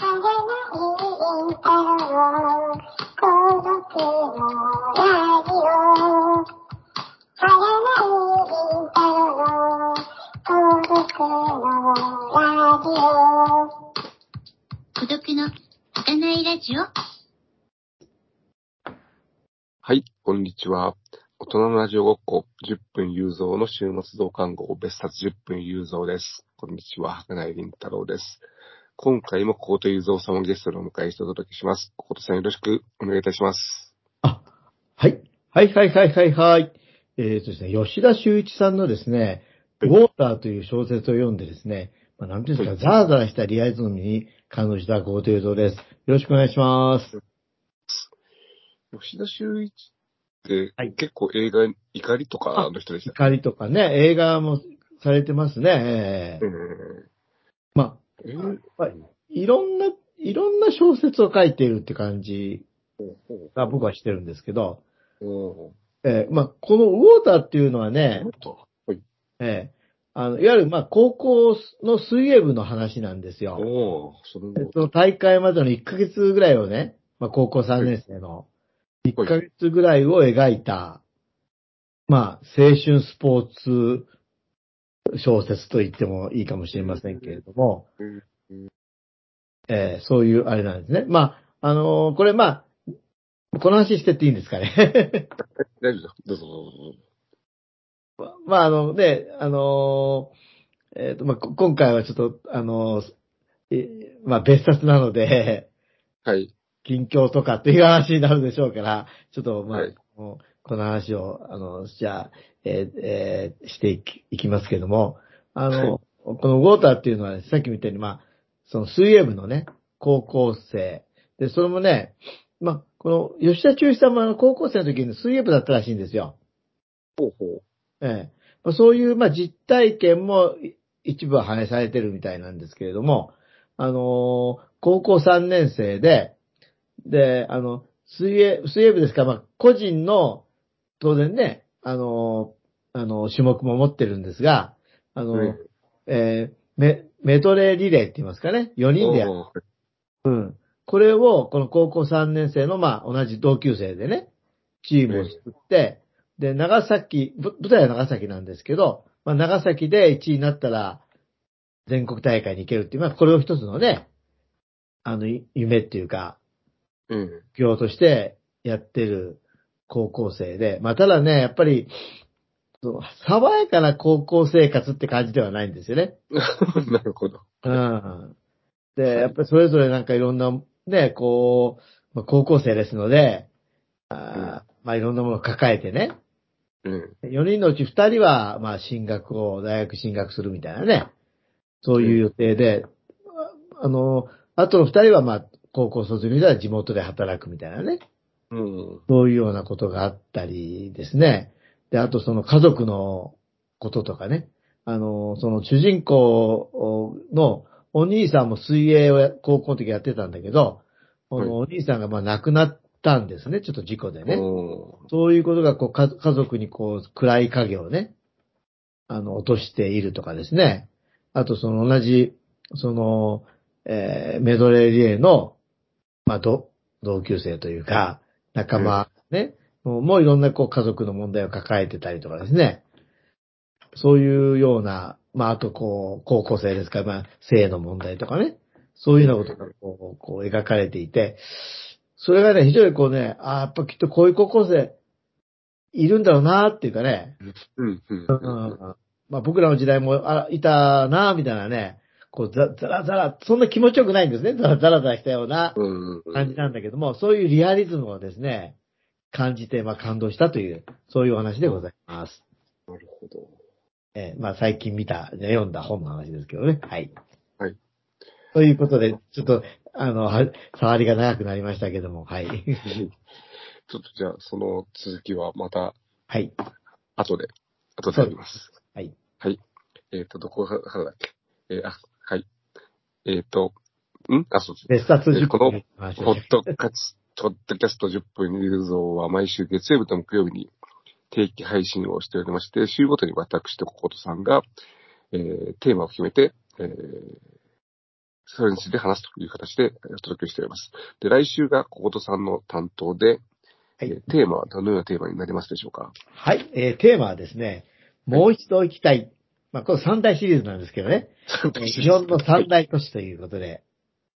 孤独の儚いラジオはい、こんにちは。大人のラジオごっこ10分有造の週末増刊号別冊10分有造です。こんにちは、儚い凛太郎です。今回も小言有造さんをゲストにお迎えしてお届けします。小言さんよろしくお願いいたします。あ、はい。はいはいはいはいはい。えーとですね、吉田修一さんのですね、ウォーターという小説を読んでですね、まあ、なんていうんですか、ザーザーしたリアリズムに感動した小言映像です。よろしくお願いします。吉田修一って、はい結構映画、怒りとかの人でしたっけ？怒りとかね、映画もされてますね。えーうんまあ、えーまあいろんな、いろんな小説を書いているって感じが僕はしてるんですけど、うん。えーまあ、このウォーターっていうのはね、はい。えーあの、いわゆる、まあ、高校の水泳部の話なんですよ。おー、そえっと、大会までの1ヶ月ぐらいをね、まあ、高校3年生の1ヶ月ぐらいを描いた、まあ、青春スポーツ小説と言ってもいいかもしれませんけれども、うんえーそういうあれなんですね。まあ、あのーこれまあ、この話してっていいんですかね。大丈夫だ。どうぞ。ままあ、あのね、あのーえっ、と、まあ、こ今回はちょっと、あのまあ、別冊なので、はい。近況とかっていう話になるでしょうから、ちょっと、まあ、はいもうこの話を、あの、じゃあ、えーえーしていきいきますけども、あの、このウォーターっていうのは、ね、さっきみたいに、まあ、その水泳部のね、高校生。で、それもね、まあ、この吉田中一さんもあの高校生の時に水泳部だったらしいんですよ。ほうほええまあそういう、まあ、実体験もい一部は反映されてるみたいなんですけれども、あのー高校3年生で、で、あの、水泳、水泳部ですから、まあ、個人の、当然ね、あのーあの、種目も持ってるんですが、あの、うんえーメ、メドレーリレーって言いますかね、4う。人でやる。うん。これを、この高校3年生の、まあ、同じ同級生でね、チームを作って、で、長崎、ぶ舞台は長崎なんですけど、まあ、長崎で1位になったら、全国大会に行けるっていう、まあ、これを一つのね、あの、い夢っていうか、うん。目標としてやってる高校生で、まあ、ただね、やっぱり、爽やかな高校生活って感じではないんですよね。なるほど。うん。で、やっぱりそれぞれなんかいろんな、ね、こう、まあ、高校生ですので、あーまあいろんなものを抱えてね、うん。4人のうち2人は、まあ進学を、大学進学するみたいなね、そういう予定で、ああの、あとの2人はまあ高校卒業したら地元で働くみたいなね、うん。そういうようなことがあったりですね。で、あとその家族のこととかね。あの、その主人公のお兄さんも水泳をや高校の時やってたんだけど、このお兄さんがまあ亡くなったんですね。ちょっと事故でね。そういうことがこうか家族にこう暗い影をね、あの、落としているとかですね。あとその同じ、その、えーメドレーリレーの、まあ、ど同級生というか、仲間ね、もうもういろんなこう家族の問題を抱えてたりとかですね。そういうような、まあ、あとこう、高校生ですから、まあ、性の問題とかね。そういうようなことがこう、こう描かれていて、それがね、非常にこうね、ああ、やっぱきっとこういう高校生、いるんだろうなっていうかね、うん。うん。うんまあ僕らの時代もあいたなみたいなね、こうざ、ざらざら、そんな気持ちよくないんですね。ざらざらざらしたようなうん。感じなんだけども、そういうリアリズムをですね、感じて、まあ感動したという、そういうお話でございます。なるほど。えーまあ最近見た、ね読んだ本の話ですけどね。はい。はい。ということで、ちょっと、あの、は触りが長くなりましたけども、はい。ちょっとじゃあ、その続きはまたはい。後で、後でやります。はい。はい。えっ、と、どこからだっけ？えーあ、はい。えっ、と、ん？あ、そうです。別冊10この分の話ポッドキャスト、ポッドキャスト10分有像は毎週月曜日と木曜日に定期配信をしておりまして、週ごとに私とココトさんが、えーテーマを決めて、えーそれについて話すという形でお届けしております。で、来週が小言さんの担当で、はいえーテーマはどのようなテーマになりますでしょうか？はい、えーテーマはですね、もう一度行きたい。まあ、これ三大シリーズなんですけどね。えー日本の三大都市ということで、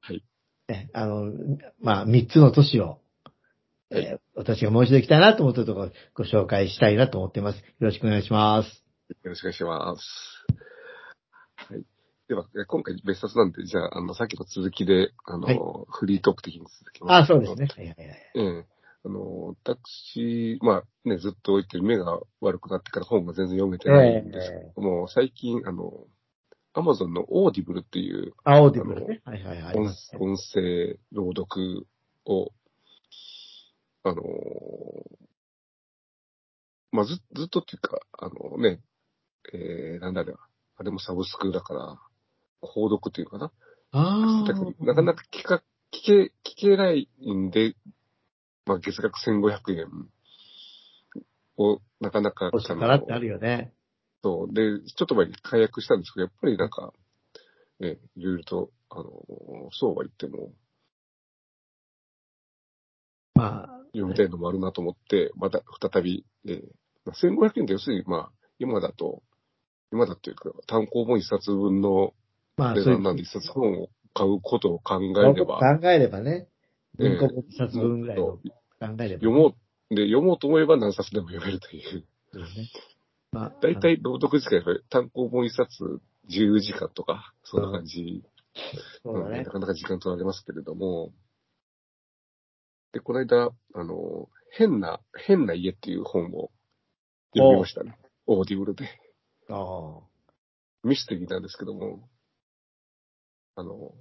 はい。ね、あの、まあ、三つの都市を、はいえー私がもう一度行きたいなと思ってるところをご紹介したいなと思っています。よろしくお願いします。よろしくお願いします。はい。では、え今回別冊なんで、じゃあ、あの、さっきの続きで、あの、はいフリートーク的に続きます。あ、そうですね。。はいはいはい。ええあの、私、まあね、ずっと言ってる目が悪くなってから本が全然読めてないんですけども、最近、あの、アマゾンの Audible っていうあ、 Audible ね。はいはいはい。音声朗読を、あの、まあ、ずずっとっていうか、あのね、えー、なんだあれは、あれもサブスクだから、購読っていうかな。ああ。なかなか聞か、聞け、聞けないんで、まあ、月額1500円を、なかなか、どうしたかなってあるよね。そう。で、ちょっと前に解約したんですけど、やっぱりなんか、え、いろいろと、あの、そうは言っても、まあ、読みたいのもあるなと思って、また再び、えーまあ1500円って要するに、まあ、今だと、今だっていうか、単行本一冊分のまあ、そういう値段なんで一冊本を買うことを考えれば、考えればね。ええ文庫本一冊分ぐらいのも考えれば。っと読もう、で、読もうと思えば何冊でも読めるという。う。ね。まあ、だいたい朗読時間やっぱり単行本一冊10時間とか、そんな感じそうだねな。かなか時間取られますけれども、で、この間、あの、変な、変な家っていう本を読みましたね。 Audible で。あミステリーなんですけども、あの、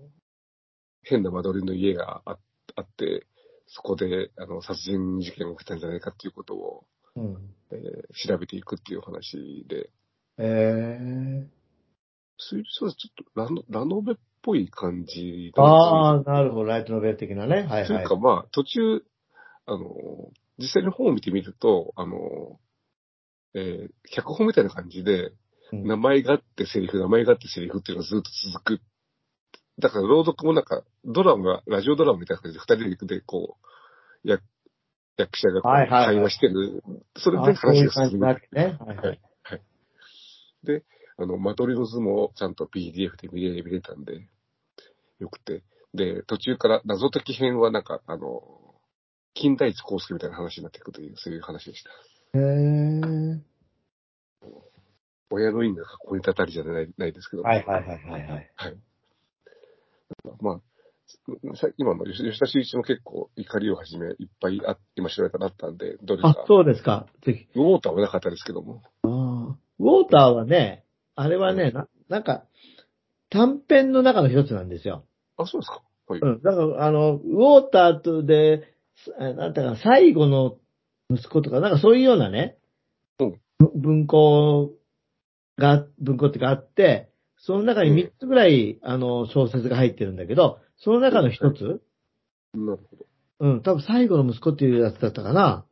変な間取りの家がああって、そこで、あの、殺人事件が起きたんじゃないかっていうことを、あ。うん。えー調べていくっていう話で、ええ推理小説ちょっとラノラノベっぽい感じああ、なるほど。ライトノベル的なね。はいはいというか。まあ、途中、あの、実際に本を見てみると、あの、えー脚本みたいな感じで、うん名前があってセリフ、名前があってセリフっていうのがずっと続く。だから朗読もなんか、ドラマ、ラジオドラマみたいな感じで二人でこう、役役者が会話してる。それで話う感じなが進む。ね。はいはい。あの、間取りの図もちゃんと PDF で見れ見れたんで、よくて。で、途中から謎解き編はなんか、あの、金田一耕助みたいな話になっていくという、そういう話でした。へえ。親の因がここにたたりじゃないないですけど。はいはいはいはいはい。はい。まあ、さ今の吉吉田修一も結構怒りをはじめいっぱいあ今調べたらあったんで、どれか？あ、。そうですか。ぜひ。ウォーターはなかったですけども。ああ。ウォーターはね、あれはね、な、なんか、短編の中の一つなんですよ。あ、そうですか。はい。うん。だから、あの、ウォーターとで、あなんだかな、最後の息子とか、なんかそういうようなね、うんぶ文庫が、文庫っていうかあって、その中に3つぐらい、あの、小説が入ってるんだけど、その中の一つ、なるほど。うん、多分最後の息子っていうやつだったかな、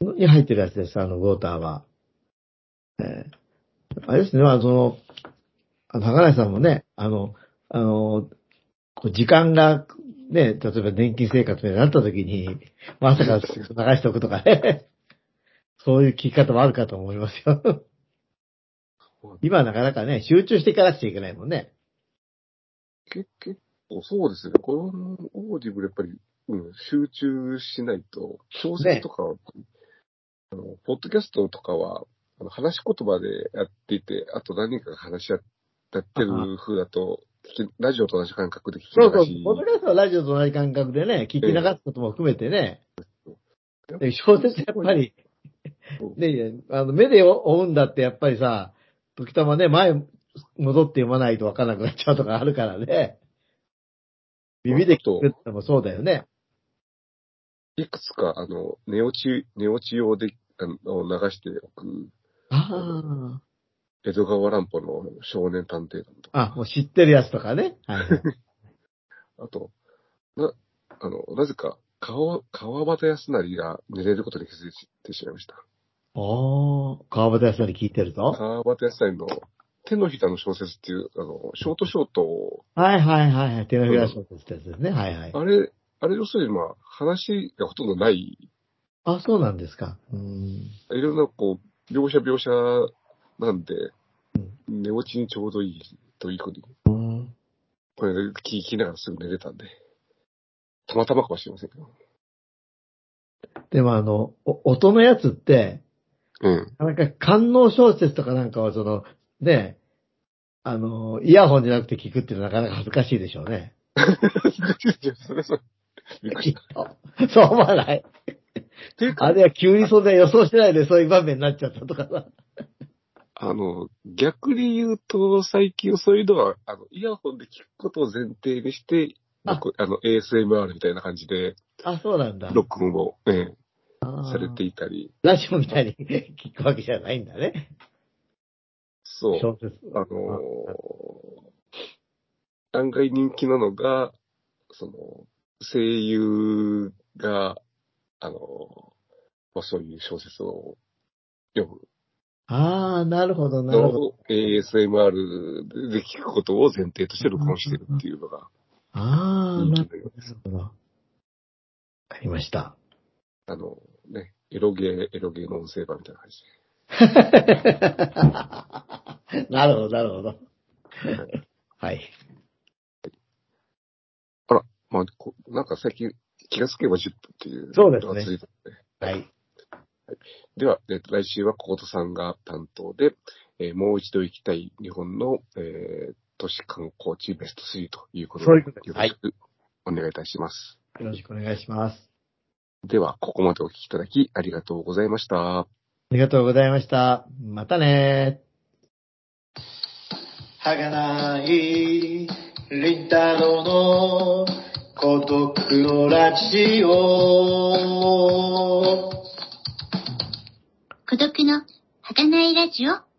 に入ってるやつです、あの、ウォーターは。えー。あれですね、まあ、その、あの、高梨さんもね、あの、あの、こう時間が、ね、例えば年金生活になった時に、朝から流しておくとかね、そういう聞き方もあるかと思いますよ。今はなかなかね、集中していかなくちゃいけないもんね。け結構そうですね。この Audible やっぱり、うん、集中しないと、小説とかは、あの、ポッドキャストとかは、あの話し言葉でやっていて、あと何人かが話し合ってる風だと、ラジオと同じ感覚で聞きそうそう流し。。ポッドキャストはラジオと同じ感覚でね、聞き流すことも含めてね、で小説やっぱり、ね、あの、目で追うんだってやっぱりさ、時たまね、前戻って読まないと分からなくなっちゃうとかあるからね。耳で聞くってのもそうだよね。いくつか、あの、寝落ち、寝落ち用で、あの、流しておく、あ江戸川乱歩の少年探偵団とか、あ。あ、もう知ってるやつとかね。はいはい。あと、な、あの、なぜか、川、川端康成が寝れることに気づいてしまいました。おー、川端康成聞いてるぞ。川端康成の手のひらの小説っていう、あの、ショートショートを、はいはいはいはい。手のひら小説ってやつですね。はいはい。あれ、あれ要するにまあ、話がほとんどない、あ、そうなんですか。うーん。いろんなこう、描写描写なんで、寝落ちにちょうどいいというふうに、うんこれ聞きながらすぐ寝れたんで、たまたまかもしれませんけど。でもあの、お音のやつって、うん。なんか官能小説とかなんかはその、ね、あの、イヤホンじゃなくて聞くっていうのはなかなか恥ずかしいでしょうね。それそれ。そう思わない？あれは急にそんな予想してないでそういう場面になっちゃったとかさ。あの、逆に言うと、最近そういうのは、あの、イヤホンで聞くことを前提にして、あ録あの、ASMR みたいな感じで、あ、そうなんだ。録音を、ええされていたり、ラジオみたいに 聞くわけじゃないんだね。そう。小説。あのー案外人気なのが、その、声優が、あのーまあ、そういう小説を読むああ、なるほど、なるほど。ASMR で聞くことを前提として録音してるっていうのがああ、人なる。ほど。わかりました。あの、ね、エロゲー、エロゲーの音声版みたいな感じで。なるほど、なるほど。はい。まあ、こなんか最近気がつけば10分っていう。そうですねのが続いたのではい。では、えっと来週はコートさんが担当で、えーもう一度行きたい日本の、えー都市観光地ベスト3ということで、よろしくお願いいたします。よろしくお願いします。では、ここまでお聞きいただきありがとうございました。ありがとうございました。またねはがない、りんたろの孤独のラジオ。孤独の儚いラジオ